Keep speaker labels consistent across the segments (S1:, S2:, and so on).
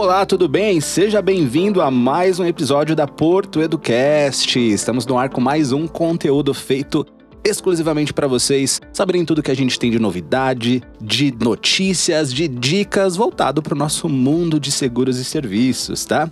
S1: Olá, tudo bem? Seja bem-vindo a mais um episódio da Porto Educast. Estamos no ar com mais um conteúdo feito exclusivamente para vocês saberem tudo que a gente tem de novidade, de notícias, de dicas voltado para o nosso mundo de seguros e serviços, tá?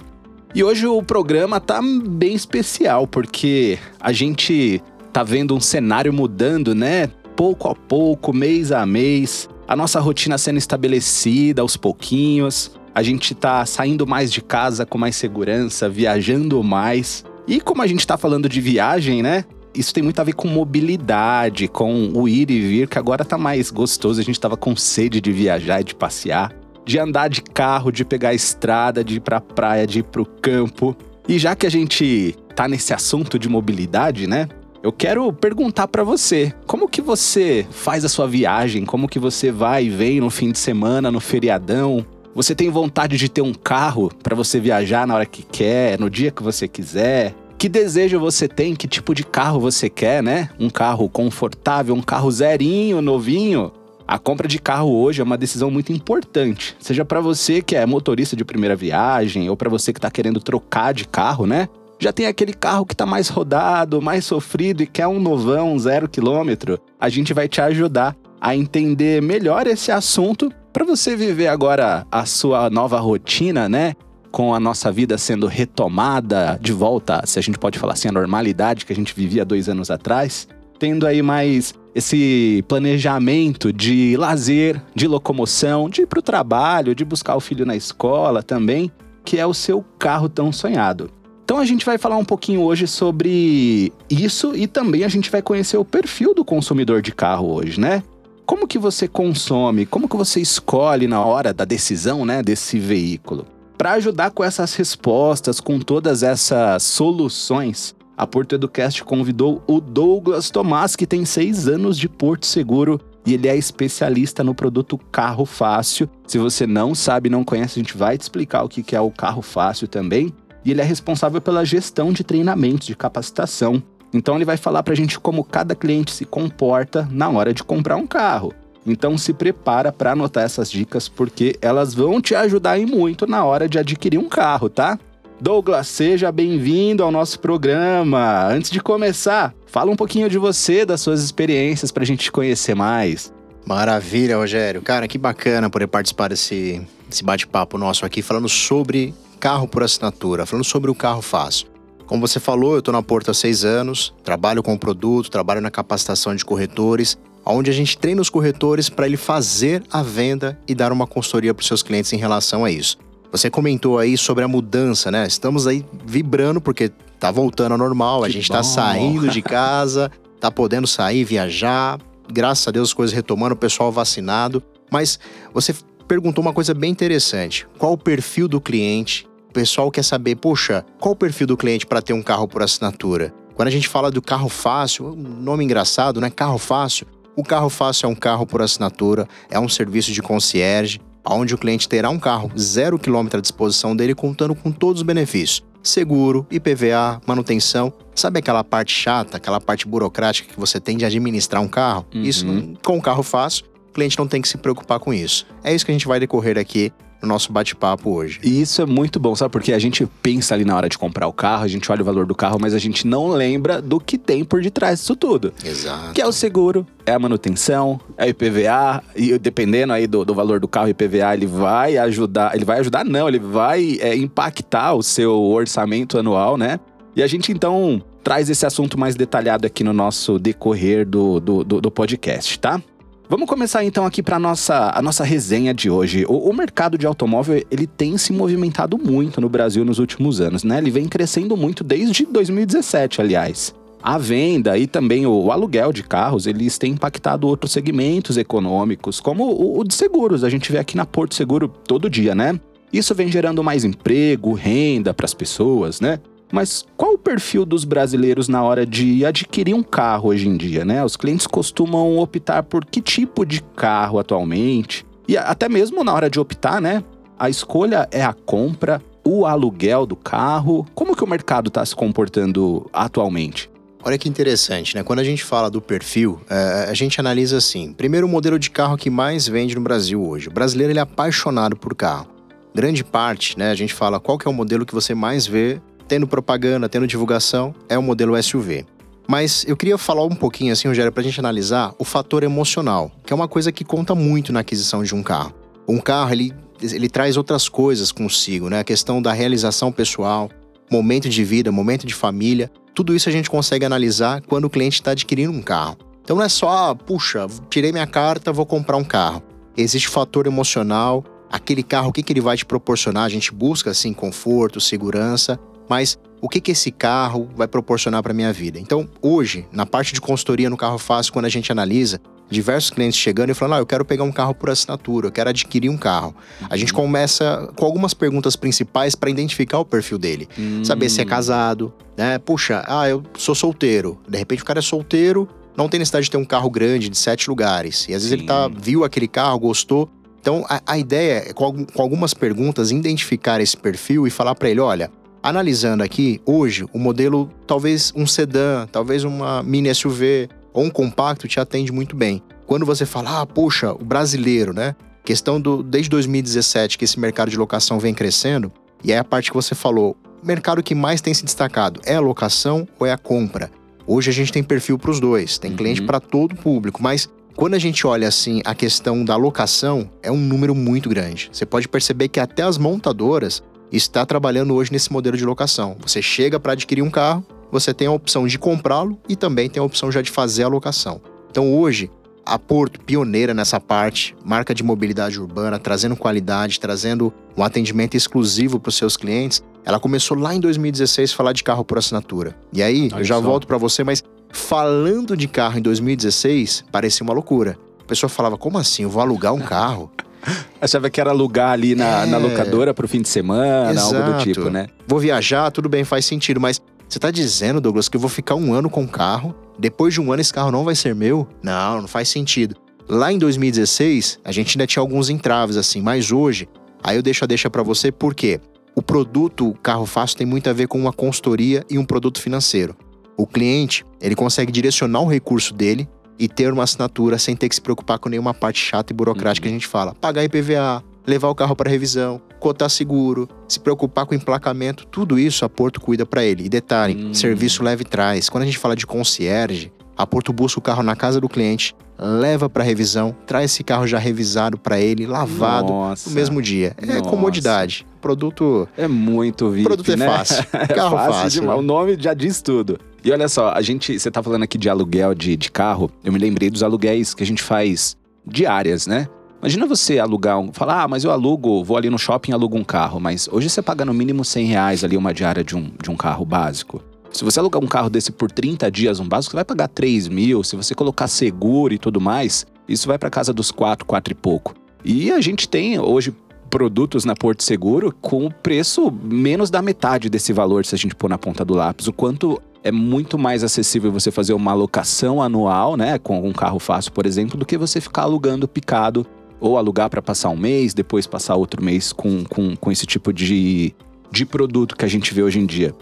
S1: E hoje o programa tá bem especial porque a gente tá vendo um cenário mudando, né? Pouco a pouco, mês a mês, a nossa rotina sendo estabelecida aos pouquinhos. A gente tá saindo mais de casa com mais segurança, viajando mais. E como a gente tá falando de viagem, né? Isso tem muito a ver com mobilidade, com o ir e vir, que agora tá mais gostoso. A gente tava com sede de viajar e de passear de andar de carro, de pegar a estrada, de ir pra praia, de ir pro campo. E já que a gente tá nesse assunto de mobilidade, né? Eu quero perguntar para você, como que você faz a sua viagem? Como que você vai e vem no fim de semana, no feriadão? Você tem vontade de ter um carro para você viajar na hora que quer, no dia que você quiser? Que desejo você tem? Que tipo de carro você quer, né? Um carro confortável, um carro zerinho, novinho? A compra de carro hoje é uma decisão muito importante, seja para você que é motorista de primeira viagem ou para você que está querendo trocar de carro, né? Já tem aquele carro que está mais rodado, mais sofrido e quer um novão, zero quilômetro. A gente vai te ajudar a entender melhor esse assunto para você viver agora a sua nova rotina, né? Com a nossa vida sendo retomada de volta, se a gente pode falar assim, a normalidade que a gente vivia dois anos atrás, tendo aí mais esse planejamento de lazer, de locomoção, de ir para o trabalho, de buscar o filho na escola também, que é o seu carro tão sonhado. Então a gente vai falar um pouquinho hoje sobre isso e também a gente vai conhecer o perfil do consumidor de carro hoje, né? Como que você consome, como que você escolhe na hora da decisão, né, desse veículo? Para ajudar com essas respostas, com todas essas soluções, a Porto Educast convidou o Douglas Tomás, que tem seis anos de Porto Seguro e ele é especialista no produto Carro Fácil. Se você não sabe, não conhece, a gente vai te explicar o que é o Carro Fácil também. E ele é responsável pela gestão de treinamentos, de capacitação. Então ele vai falar para a gente como cada cliente se comporta na hora de comprar um carro. Então se prepara para anotar essas dicas porque elas vão te ajudar e muito na hora de adquirir um carro, tá? Douglas, seja bem-vindo ao nosso programa. Antes de começar, fala um pouquinho de você, das suas experiências, para a gente te conhecer mais.
S2: Maravilha, Rogério. Cara, que bacana poder participar desse, desse bate-papo nosso aqui, falando sobre carro por assinatura, falando sobre o carro fácil. Como você falou, eu estou na Porta há seis anos, trabalho com o produto, trabalho na capacitação de corretores, onde a gente treina os corretores para ele fazer a venda e dar uma consultoria para os seus clientes em relação a isso. Você comentou aí sobre a mudança, né? Estamos aí vibrando porque tá voltando ao normal, que a gente tá bom. tá saindo de casa, tá podendo sair, viajar. Graças a Deus as coisas retomando, o pessoal vacinado. Mas você perguntou uma coisa bem interessante. Qual o perfil do cliente? O pessoal quer saber, poxa, qual o perfil do cliente para ter um carro por assinatura? Quando a gente fala do carro fácil, um nome engraçado, né? Carro fácil. O carro fácil é um carro por assinatura, é um serviço de concierge, onde o cliente terá um carro zero quilômetro à disposição dele, contando com todos os benefícios. Seguro, IPVA, manutenção. Sabe aquela parte chata, aquela parte burocrática que você tem de administrar um carro? Uhum. Isso, com um carro fácil, o cliente não tem que se preocupar com isso. É isso que a gente vai decorrer aqui no nosso bate-papo hoje.
S1: E isso é muito bom, sabe? Porque a gente pensa ali na hora de comprar o carro, a gente olha o valor do carro, mas a gente não lembra do que tem por detrás disso tudo.
S2: Exato.
S1: Que é o seguro, é a manutenção, é o IPVA, e dependendo aí do, do valor do carro, o IPVA, ele vai ajudar, ele vai ajudar não, ele vai é, impactar o seu orçamento anual, né? E a gente então traz esse assunto mais detalhado aqui no nosso decorrer do, do, do, do podcast, tá? Vamos começar então aqui para nossa a nossa resenha de hoje. O, o, mercado de automóvel ele tem se movimentado muito no Brasil nos últimos anos, né? Ele vem crescendo muito desde 2017, aliás. A venda e também o aluguel de carros, eles têm impactado outros segmentos econômicos, como o, o de seguros. A gente vê aqui na Porto Seguro todo dia, né? Isso vem gerando mais emprego, renda para as pessoas, né? Mas qual o perfil dos brasileiros na hora de adquirir um carro hoje em dia, né? Os clientes costumam optar por que tipo de carro atualmente? E até mesmo na hora de optar, né? A escolha é a compra, o aluguel do carro. Como que o mercado está se comportando atualmente?
S2: Olha que interessante, né? Quando a gente fala do perfil, é, a gente analisa assim: primeiro, o modelo de carro que mais vende no Brasil hoje. O brasileiro ele é apaixonado por carro. grande parte, né? A gente fala qual que é o modelo que você mais vê tendo propaganda, tendo divulgação, é o modelo SUV. Mas eu queria falar um pouquinho, assim, Rogério, para a gente analisar o fator emocional, que é uma coisa que conta muito na aquisição de um carro. Um carro, ele, ele traz outras coisas consigo, né? A questão da realização pessoal, momento de vida, momento de família. Tudo isso a gente consegue analisar quando o cliente está adquirindo um carro. Então não é só, puxa, tirei minha carta, vou comprar um carro. Existe fator emocional, aquele carro, o que, que ele vai te proporcionar? A gente busca, assim, conforto, segurança, mas o que, que esse carro vai proporcionar para minha vida. Então, hoje, na parte de consultoria no Carro Fácil, quando a gente analisa, diversos clientes chegando e falando: ah, eu quero pegar um carro por assinatura, eu quero adquirir um carro. A gente uhum. começa com algumas perguntas principais para identificar o perfil dele. Hum. Saber se é casado, né? Puxa, ah, eu sou solteiro. De repente o cara é solteiro, não tem necessidade de ter um carro grande de sete lugares. E às vezes Sim. ele tá, viu aquele carro, gostou. Então a, a ideia é, com, com algumas perguntas, identificar esse perfil e falar para ele: olha, Analisando aqui, hoje, o modelo, talvez um sedã, talvez uma mini SUV ou um compacto te atende muito bem. Quando você fala, ah, puxa, o brasileiro, né? Questão do desde 2017 que esse mercado de locação vem crescendo, e é a parte que você falou, o mercado que mais tem se destacado é a locação ou é a compra? Hoje a gente tem perfil para os dois, tem uhum. cliente para todo o público, mas quando a gente olha assim a questão da locação, é um número muito grande. Você pode perceber que até as montadoras está trabalhando hoje nesse modelo de locação. Você chega para adquirir um carro, você tem a opção de comprá-lo e também tem a opção já de fazer a locação. Então hoje, a Porto, pioneira nessa parte, marca de mobilidade urbana, trazendo qualidade, trazendo um atendimento exclusivo para os seus clientes, ela começou lá em 2016 a falar de carro por assinatura. E aí, Olha eu já só. volto para você, mas falando de carro em 2016, parecia uma loucura. A pessoa falava, como assim? Eu vou alugar um carro?
S1: Achava que era alugar ali na, é... na locadora pro fim de semana, Exato. algo do tipo, né?
S2: Vou viajar, tudo bem, faz sentido, mas você tá dizendo, Douglas, que eu vou ficar um ano com o carro, depois de um ano esse carro não vai ser meu? Não, não faz sentido. Lá em 2016, a gente ainda tinha alguns entraves assim, mas hoje, aí eu deixo a deixa para você porque o produto Carro Fácil tem muito a ver com uma consultoria e um produto financeiro. O cliente, ele consegue direcionar o recurso dele e ter uma assinatura sem ter que se preocupar com nenhuma parte chata e burocrática uhum. que a gente fala. Pagar IPVA, levar o carro para revisão, cotar seguro, se preocupar com emplacamento, tudo isso a Porto cuida para ele. E detalhe, uhum. serviço leve traz. Quando a gente fala de concierge, a Porto busca o carro na casa do cliente, leva para revisão, traz esse carro já revisado para ele, lavado Nossa. no mesmo dia. É Nossa. comodidade. Produto
S1: é muito VIP,
S2: Produto é
S1: né?
S2: fácil. Carro
S1: é fácil. fácil. Né? O nome já diz tudo. E olha só, a gente, você tá falando aqui de aluguel de, de carro, eu me lembrei dos aluguéis que a gente faz diárias, né? Imagina você alugar um. Falar, ah, mas eu alugo, vou ali no shopping e alugo um carro. Mas hoje você paga no mínimo 100 reais ali uma diária de um, de um carro básico. Se você alugar um carro desse por 30 dias, um básico, você vai pagar 3 mil. Se você colocar seguro e tudo mais, isso vai para casa dos 4, 4 e pouco. E a gente tem hoje produtos na Porto Seguro com preço menos da metade desse valor se a gente pôr na ponta do lápis. O quanto é muito mais acessível você fazer uma alocação anual, né, com um carro fácil, por exemplo, do que você ficar alugando picado ou alugar para passar um mês, depois passar outro mês com, com, com esse tipo de, de produto que a gente vê hoje em dia.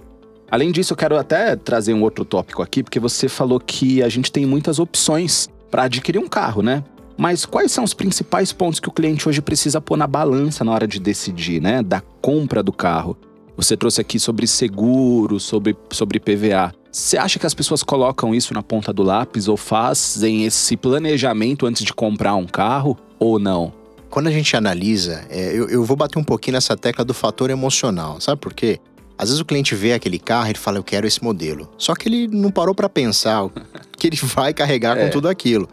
S1: Além disso, eu quero até trazer um outro tópico aqui, porque você falou que a gente tem muitas opções para adquirir um carro, né? Mas quais são os principais pontos que o cliente hoje precisa pôr na balança na hora de decidir, né? Da compra do carro. Você trouxe aqui sobre seguro, sobre, sobre PVA. Você acha que as pessoas colocam isso na ponta do lápis ou fazem esse planejamento antes de comprar um carro ou não?
S2: Quando a gente analisa, é, eu, eu vou bater um pouquinho nessa tecla do fator emocional, sabe por quê? Às vezes o cliente vê aquele carro e fala, eu quero esse modelo. Só que ele não parou para pensar que ele vai carregar é. com tudo aquilo.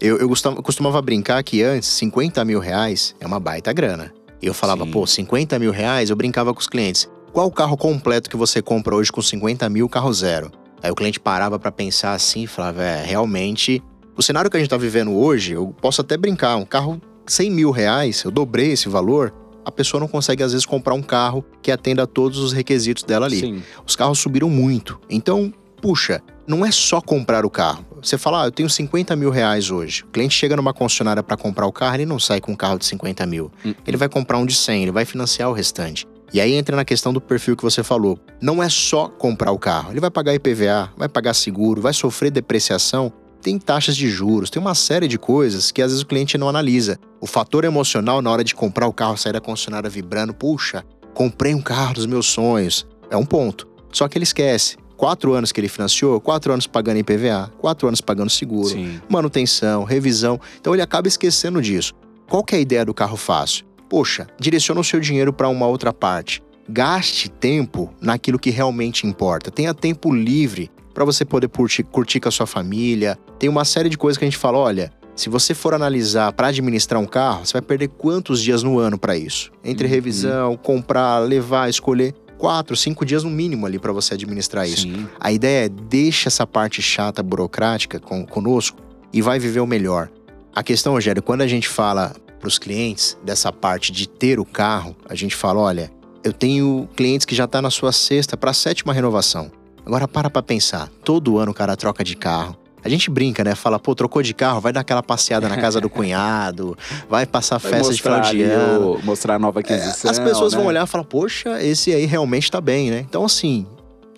S2: Eu, eu costumava brincar que antes, 50 mil reais é uma baita grana. E eu falava, Sim. pô, 50 mil reais, eu brincava com os clientes. Qual o carro completo que você compra hoje com 50 mil, carro zero? Aí o cliente parava para pensar assim e falava, é, realmente, o cenário que a gente tá vivendo hoje, eu posso até brincar, um carro 100 mil reais, eu dobrei esse valor, a pessoa não consegue às vezes comprar um carro que atenda a todos os requisitos dela ali. Sim. Os carros subiram muito. Então, puxa, não é só comprar o carro. Você fala, ah, eu tenho 50 mil reais hoje. O cliente chega numa concessionária para comprar o carro, ele não sai com um carro de 50 mil. Hum. Ele vai comprar um de 100, ele vai financiar o restante. E aí entra na questão do perfil que você falou. Não é só comprar o carro. Ele vai pagar IPVA, vai pagar seguro, vai sofrer depreciação, tem taxas de juros, tem uma série de coisas que às vezes o cliente não analisa. O fator emocional na hora de comprar o carro, sair da concessionária vibrando, puxa, comprei um carro dos meus sonhos. É um ponto. Só que ele esquece. Quatro anos que ele financiou, quatro anos pagando IPVA, quatro anos pagando seguro,
S1: Sim.
S2: manutenção, revisão. Então ele acaba esquecendo disso. Qual que é a ideia do carro fácil? Poxa, direciona o seu dinheiro para uma outra parte. Gaste tempo naquilo que realmente importa. Tenha tempo livre para você poder curtir, curtir com a sua família. Tem uma série de coisas que a gente fala, olha, se você for analisar para administrar um carro, você vai perder quantos dias no ano para isso? Entre
S1: Uhum.
S2: revisão, comprar, levar, escolher, quatro, cinco dias no mínimo ali para você administrar isso.
S1: Sim.
S2: A ideia é deixa essa parte chata, burocrática com, conosco e vai viver o melhor. A questão, Rogério, quando a gente fala para os clientes dessa parte de ter o carro, a gente fala, olha, eu tenho clientes que já tá na sua sexta para sétima renovação. Agora para para pensar, todo ano o cara troca de carro. A gente brinca, né? Fala, pô, trocou de carro, vai dar aquela passeada na casa do cunhado, vai passar
S1: Vai
S2: festa de final
S1: mostrar
S2: de ano.
S1: mostrar a nova aquisição.
S2: As pessoas
S1: né?
S2: vão olhar e falar, poxa, esse aí realmente tá bem, né? Então, assim,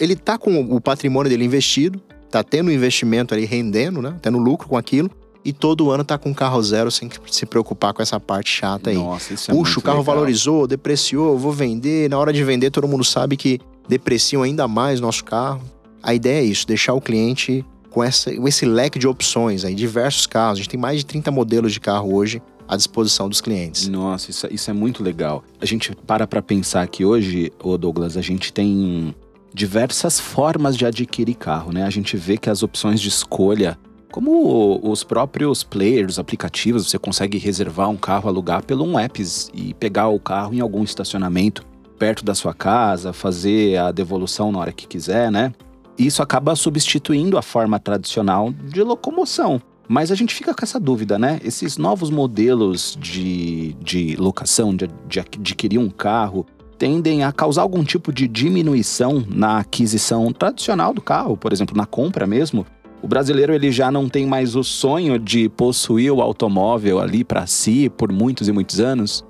S2: ele tá com o patrimônio dele investido, tá tendo um investimento ali rendendo, né? Tendo lucro com aquilo, e todo ano tá com carro zero sem se preocupar com essa parte chata aí.
S1: Nossa, isso é
S2: Puxa, o carro
S1: legal.
S2: valorizou, depreciou, vou vender. Na hora de vender, todo mundo sabe que depreciam ainda mais nosso carro. A ideia é isso, deixar o cliente com essa, com esse leque de opções aí, diversos carros. A gente tem mais de 30 modelos de carro hoje à disposição dos clientes.
S1: Nossa, isso, isso é muito legal. A gente para pra pensar que hoje, ô Douglas, a gente tem diversas formas de adquirir carro, né? A gente vê que as opções de escolha, como os próprios players, aplicativos, você consegue reservar um carro, alugar pelo um app e pegar o carro em algum estacionamento perto da sua casa, fazer a devolução na hora que quiser, né? Isso acaba substituindo a forma tradicional de locomoção. Mas a gente fica com essa dúvida, né? Esses novos modelos de, de locação, de, de adquirir um carro, tendem a causar algum tipo de diminuição na aquisição tradicional do carro, por exemplo, na compra mesmo. O brasileiro ele já não tem mais o sonho de possuir o automóvel ali para si por muitos e muitos anos.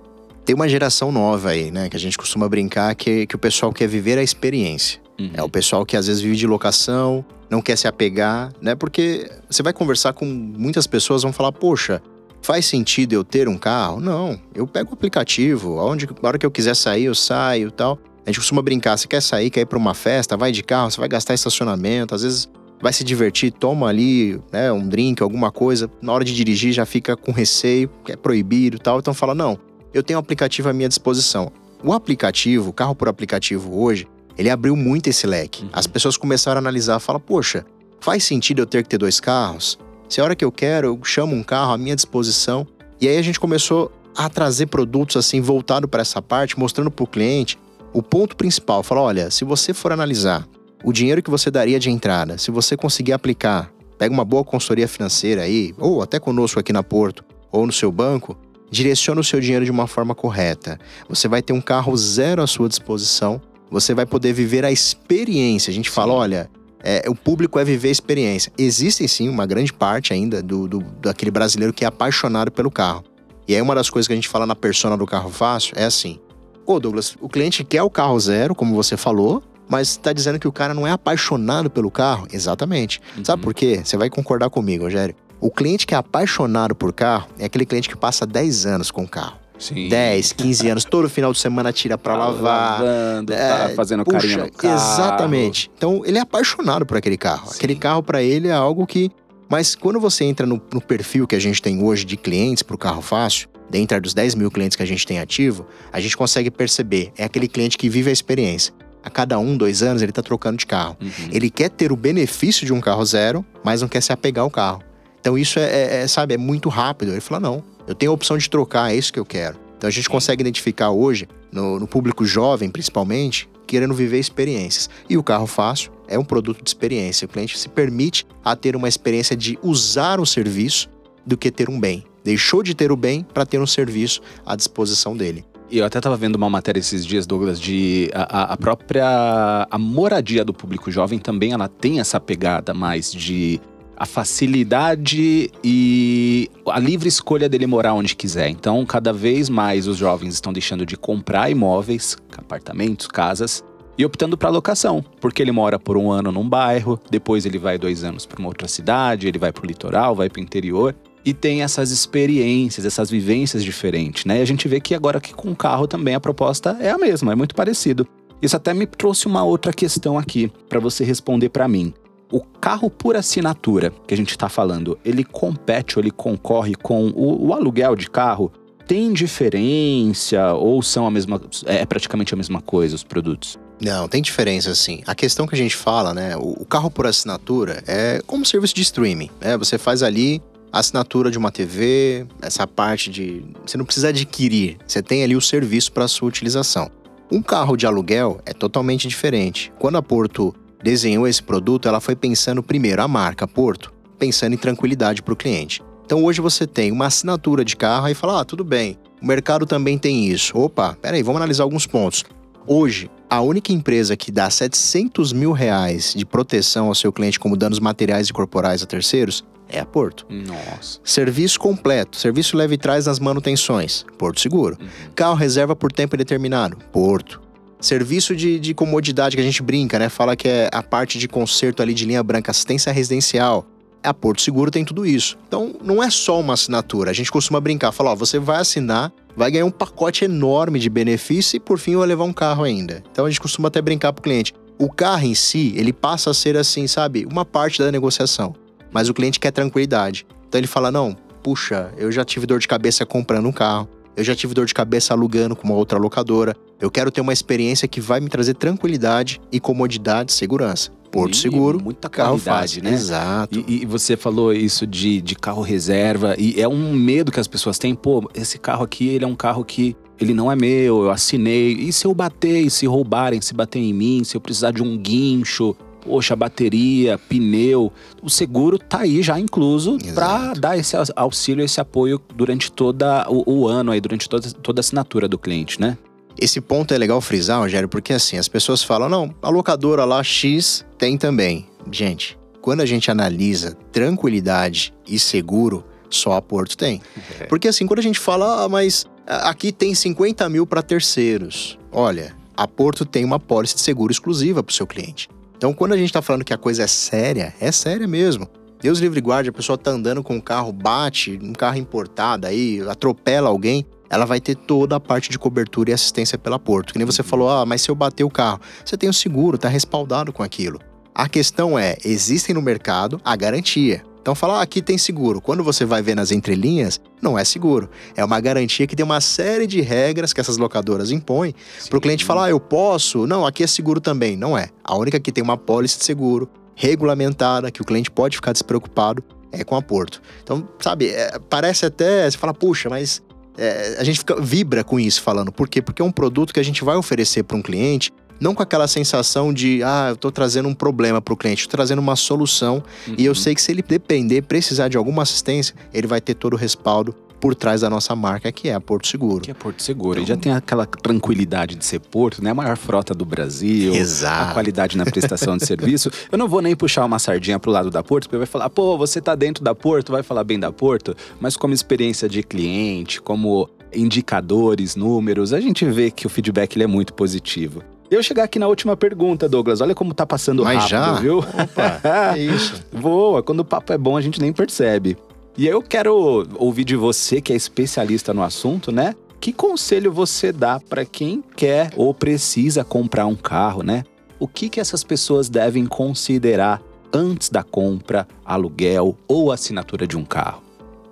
S2: Tem uma geração nova aí, né? Que a gente costuma brincar que, que o pessoal quer viver a experiência. É o pessoal que às vezes vive de locação, não quer se apegar, né? Porque você vai conversar com muitas pessoas, vão falar, poxa, faz sentido eu ter um carro? Não, eu pego o aplicativo, aonde, a hora que eu quiser sair, eu saio e tal. A gente costuma brincar, você quer sair, quer ir pra uma festa, vai de carro, você vai gastar estacionamento, às vezes vai se divertir, toma ali, né, um drink, alguma coisa, na hora de dirigir já fica com receio, é proibido e tal, então fala, não, eu tenho um aplicativo à minha disposição. O aplicativo, o carro por aplicativo hoje, ele abriu muito esse leque.
S1: Uhum.
S2: As pessoas começaram a analisar, fala, poxa, faz sentido eu ter que ter dois carros? Se a hora que eu quero, eu chamo um carro à minha disposição. E aí a gente começou a trazer produtos assim voltado para essa parte, mostrando para o cliente o ponto principal. Fala, olha, se você for analisar o dinheiro que você daria de entrada, se você conseguir aplicar, pega uma boa consultoria financeira aí, ou até conosco aqui na Porto, ou no seu banco, direciona o seu dinheiro de uma forma correta. Você vai ter um carro zero à sua disposição, você vai poder viver a experiência. A gente fala, olha, é, o público é viver a experiência. Existem sim uma grande parte ainda do, do daquele brasileiro que é apaixonado pelo carro. E aí uma das coisas que a gente fala na persona do carro fácil é assim: Ô Douglas, o cliente quer o carro zero, como você falou, mas está dizendo que o cara não é apaixonado pelo carro? Exatamente. Sabe
S1: Uhum.
S2: por quê? Você vai concordar comigo, Rogério. O cliente que é apaixonado por carro é aquele cliente que passa 10 anos com o carro.
S1: Sim.
S2: 10, 15 anos, todo final de semana tira pra
S1: Tá
S2: lavar.
S1: Lavando, tá
S2: É,
S1: fazendo
S2: puxa,
S1: carinho no carro.
S2: Exatamente. Então, ele é apaixonado por aquele carro.
S1: Sim.
S2: Aquele carro, pra ele, é algo que. Mas quando você entra no, no perfil que a gente tem hoje de clientes pro carro fácil, dentro dos 10 mil clientes que a gente tem ativo, a gente consegue perceber. É aquele cliente que vive a experiência. A cada um, dois anos, ele tá trocando de carro.
S1: Uhum.
S2: Ele quer ter o benefício de um carro zero, mas não quer se apegar ao carro. Então isso é, é- é, sabe, é muito rápido. Ele fala, não, eu tenho a opção de trocar, é isso que eu quero. Então a gente consegue identificar hoje, no, no público jovem principalmente, querendo viver experiências. E o carro fácil é um produto de experiência. O cliente se permite a ter uma experiência de usar o serviço do que ter um bem. Deixou de ter o bem para ter um serviço à disposição dele.
S1: E eu até tava vendo uma matéria esses dias, Douglas, de a- a própria a moradia do público jovem também ela tem essa pegada mais de a facilidade e a livre escolha dele morar onde quiser. Então, cada vez mais os jovens estão deixando de comprar imóveis, apartamentos, casas e optando para locação, porque ele mora por um ano num bairro, depois ele vai dois anos para uma outra cidade, ele vai para o litoral, vai para o interior. e tem essas experiências, essas vivências diferentes, né? E a gente vê que agora que com o carro também a proposta é a mesma, é muito parecido. Isso até me trouxe uma outra questão aqui para você responder para mim. O carro por assinatura que a gente está falando, ele compete ou ele concorre com o, o, aluguel de carro? Tem diferença ou são a mesma, é praticamente a mesma coisa os produtos?
S2: Não, tem diferença sim. A questão que a gente fala, né, o, o carro por assinatura é como serviço de streaming, né? Você faz ali assinatura de uma TV, essa parte de. Você não precisa adquirir, você tem ali o serviço para sua utilização. Um carro de aluguel é totalmente diferente. Quando a Porto desenhou esse produto, ela foi pensando primeiro a marca Porto, pensando em tranquilidade para o cliente. Então hoje você tem uma assinatura de carro e fala: ah, tudo bem, o mercado também tem isso. Opa, peraí, vamos analisar alguns pontos. Hoje, a única empresa que dá 700 mil reais de proteção ao seu cliente como danos materiais e corporais a terceiros é a Porto.
S1: Nossa.
S2: Serviço completo, serviço leve e trás nas manutenções, Porto Seguro. Uhum. Carro reserva por tempo indeterminado, Porto. Serviço de, de comodidade que a gente brinca, né? Fala que é a parte de conserto ali de linha branca, assistência residencial. A Porto Seguro tem tudo isso. Então, não é só uma assinatura. A gente costuma brincar, falar, ó, você vai assinar, vai ganhar um pacote enorme de benefício e por fim vai levar um carro ainda. Então a gente costuma até brincar pro cliente. O carro em si, ele passa a ser assim, sabe, uma parte da negociação mas o cliente quer tranquilidade. Então ele fala: não, puxa, eu já tive dor de cabeça comprando um carro, eu já tive dor de cabeça alugando com uma outra locadora. Eu quero ter uma experiência que vai me trazer tranquilidade e comodidade, segurança. Porto e Seguro,
S1: muita carro faz, né?
S2: Exato.
S1: E, e, você falou isso de, de carro reserva e é um medo que as pessoas têm. Pô, esse carro aqui, ele é um carro que ele não é meu, eu assinei. E se eu bater, e se roubarem, se bater em mim, se eu precisar de um guincho, poxa, bateria, pneu, o seguro tá aí já incluso para dar esse auxílio, esse apoio durante todo o, o, ano aí, durante toda, toda a assinatura do cliente, né?
S2: Esse ponto é legal frisar, Rogério, porque assim, as pessoas falam, não, a locadora lá X tem também. Gente, quando a gente analisa tranquilidade e seguro, só a Porto tem. É. Porque assim, quando a gente fala, ah, mas aqui tem 50 mil para terceiros. Olha, a Porto tem uma pólice de seguro exclusiva para o seu cliente. Então, quando a gente está falando que a coisa é séria, é séria mesmo. Deus livre guarde, a pessoa tá andando com um carro, bate, um carro importado aí, atropela alguém, ela vai ter toda a parte de cobertura e assistência pela Porto. Que nem você falou, ah, mas se eu bater o carro, você tem o seguro, tá respaldado com aquilo. A questão é, existem no mercado a garantia. Então falar ah, aqui tem seguro. Quando você vai ver nas entrelinhas, não é seguro. É uma garantia que tem uma série de regras que essas locadoras impõem para o cliente falar, ah, eu posso. Não, aqui é seguro também. Não é. A única que tem uma pólice de seguro regulamentada, que o cliente pode ficar despreocupado, é com a Porto. Então, sabe, é, parece até, você fala, puxa, mas é, a gente fica, vibra com isso falando. Por quê? Porque é um produto que a gente vai oferecer para um cliente não com aquela sensação de, ah, eu estou trazendo um problema para o cliente, estou trazendo uma solução uhum. e eu uhum. sei que se ele depender, precisar de alguma assistência, ele vai ter todo o respaldo por trás da nossa marca, que é a Porto Seguro.
S1: Que é Porto Seguro. Então, e já tem aquela tranquilidade de ser Porto, né? A maior frota do Brasil.
S2: Exato.
S1: A qualidade na prestação de serviço. Eu não vou nem puxar uma sardinha pro lado da Porto, porque vai falar, pô, você tá dentro da Porto, vai falar bem da Porto, mas como experiência de cliente, como indicadores, números, a gente vê que o feedback ele é muito positivo. Eu chegar aqui na última pergunta, Douglas. Olha como tá passando Mas rápido,
S2: já?
S1: viu?
S2: Opa, é isso.
S1: Voa, quando o papo é bom, a gente nem percebe. E aí eu quero ouvir de você, que é especialista no assunto, né? Que conselho você dá para quem quer ou precisa comprar um carro, né? O que, que essas pessoas devem considerar antes da compra, aluguel ou assinatura de um carro?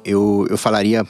S2: Eu, eu falaria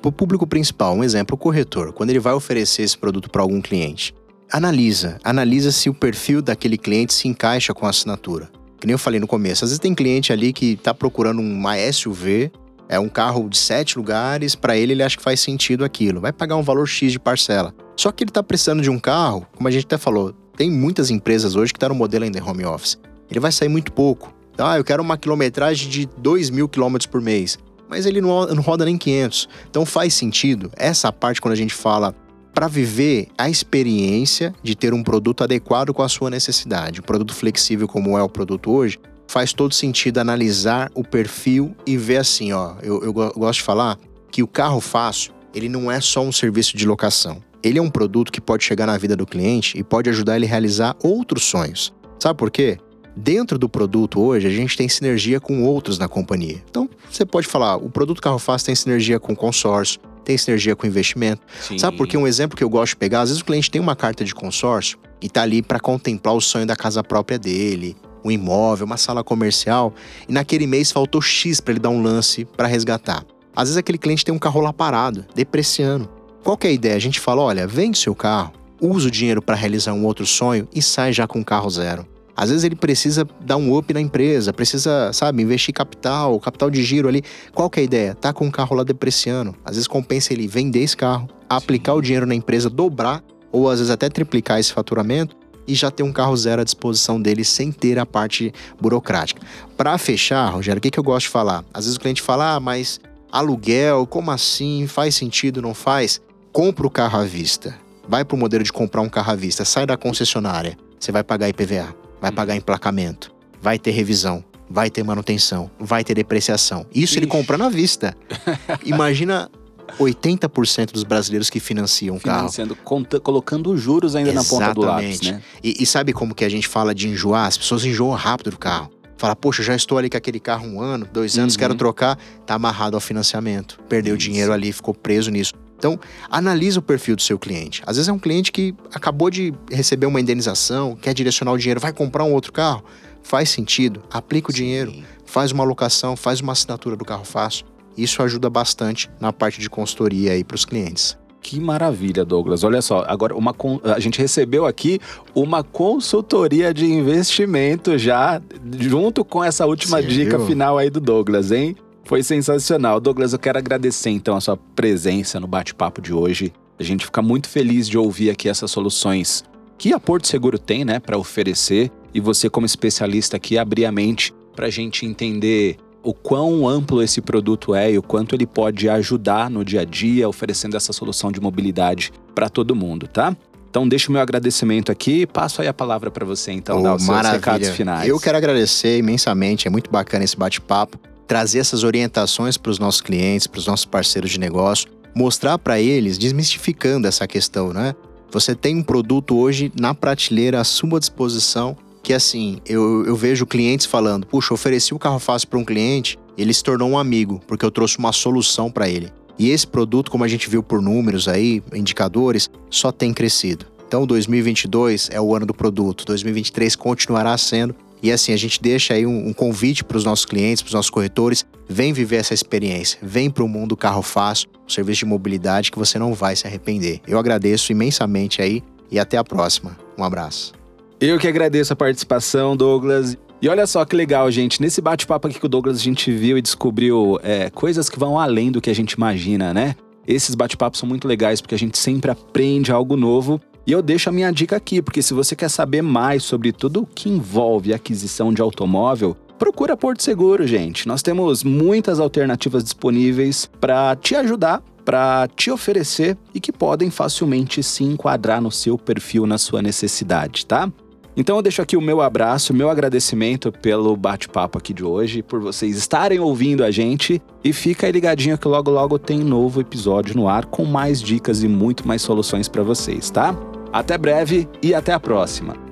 S2: para o público principal, um exemplo, o corretor, quando ele vai oferecer esse produto para algum cliente analisa. Analisa se o perfil daquele cliente se encaixa com a assinatura. Que nem eu falei no começo, às vezes tem cliente ali que está procurando uma SUV, é um carro de sete lugares, para ele ele acha que faz sentido aquilo, vai pagar um valor X de parcela. Só que ele está precisando de um carro, como a gente até falou, tem muitas empresas hoje que estão tá no modelo ainda home office. Ele vai sair muito pouco. Ah, eu quero uma quilometragem de 2 mil quilômetros por mês. Mas ele não, não roda nem 500. Então faz sentido. Essa parte, quando a gente fala para viver a experiência de ter um produto adequado com a sua necessidade. Um produto flexível como é o produto hoje, faz todo sentido analisar o perfil e ver assim, ó, eu, eu gosto de falar que o carro fácil, ele não é só um serviço de locação. Ele é um produto que pode chegar na vida do cliente e pode ajudar ele a realizar outros sonhos. Sabe por quê? Dentro do produto hoje, a gente tem sinergia com outros na companhia. Então, você pode falar, o produto Carro Fácil tem sinergia com consórcio, tem sinergia com investimento. Sim. Sabe por que um exemplo que eu gosto de pegar? Às vezes o cliente tem uma carta de consórcio e está ali para contemplar o sonho da casa própria dele, um imóvel, uma sala comercial, e naquele mês faltou X para ele dar um lance para resgatar. Às vezes aquele cliente tem um carro lá parado, depreciando. Qual é a ideia? A gente fala, olha, vende seu carro, usa o dinheiro para realizar um outro sonho e sai já com um carro zero. Às vezes ele precisa dar um up na empresa, precisa, sabe, investir capital, capital de giro ali. Qual é a ideia? Tá com um carro lá depreciando. Às vezes compensa ele vender esse carro, aplicar o dinheiro na empresa, dobrar ou às vezes até triplicar esse faturamento e já ter um carro zero à disposição dele sem ter a parte burocrática. Para fechar, Rogério, o que, que eu gosto de falar? Às vezes o cliente fala, ah, mas aluguel, como assim? Faz sentido, não faz? Compra o carro à vista. Vai para o modelo de comprar um carro à vista, sai da concessionária. Você vai pagar IPVA vai pagar emplacamento, vai ter revisão, vai ter manutenção, vai ter depreciação. Isso Ixi. ele comprando à vista. Imagina 80% dos brasileiros que financiam o carro.
S1: Conta, colocando juros ainda Exatamente. na ponta do lápis, né?
S2: E, e, sabe como que a gente fala de enjoar? As pessoas enjoam rápido do carro. Fala, poxa, já estou ali com aquele carro um ano, dois anos, uhum. quero trocar. Tá amarrado ao financiamento. Perdeu Isso. dinheiro ali, ficou preso nisso. Então, analisa o perfil do seu cliente. Às vezes é um cliente que acabou de receber uma indenização, quer direcionar o dinheiro, vai comprar um outro carro. Faz sentido, aplica o dinheiro, faz uma alocação, faz uma assinatura do carro fácil. Isso ajuda bastante na parte de consultoria aí para os clientes.
S1: Que maravilha, Douglas. Olha só, agora uma, a gente recebeu aqui uma consultoria de investimento já, junto com essa última dica viu? final aí do Douglas, hein? Foi sensacional. Douglas, eu quero agradecer então a sua presença no bate-papo de hoje. A gente fica muito feliz de ouvir aqui essas soluções que a Porto Seguro tem, né, para oferecer e você como especialista aqui abrir a mente para a gente entender o quão amplo esse produto é e o quanto ele pode ajudar no dia a dia, oferecendo essa solução de mobilidade para todo mundo, tá? Então deixa o meu agradecimento aqui e passo aí a palavra para você então, oh, dar os seus recados finais.
S2: Eu quero agradecer imensamente, é muito bacana esse bate-papo trazer essas orientações para os nossos clientes, para os nossos parceiros de negócio, mostrar para eles, desmistificando essa questão, né? Você tem um produto hoje na prateleira à sua disposição que assim, eu, eu vejo clientes falando: puxa, ofereci o carro fácil para um cliente, ele se tornou um amigo, porque eu trouxe uma solução para ele. E esse produto, como a gente viu por números aí, indicadores, só tem crescido. Então, 2022 é o ano do produto, 2023 continuará sendo e assim, a gente deixa aí um, um convite para os nossos clientes, para os nossos corretores, vem viver essa experiência, vem para o mundo carro fácil, um serviço de mobilidade que você não vai se arrepender. Eu agradeço imensamente aí e até a próxima. Um abraço.
S1: Eu que agradeço a participação, Douglas. E olha só que legal, gente. Nesse bate-papo aqui com o Douglas, a gente viu e descobriu é, coisas que vão além do que a gente imagina, né? Esses bate-papos são muito legais porque a gente sempre aprende algo novo e eu deixo a minha dica aqui, porque se você quer saber mais sobre tudo o que envolve aquisição de automóvel, procura Porto Seguro, gente. Nós temos muitas alternativas disponíveis para te ajudar, para te oferecer e que podem facilmente se enquadrar no seu perfil, na sua necessidade, tá? Então eu deixo aqui o meu abraço, meu agradecimento pelo bate-papo aqui de hoje, por vocês estarem ouvindo a gente e fica aí ligadinho que logo logo tem novo episódio no ar com mais dicas e muito mais soluções para vocês, tá? Até breve e até a próxima.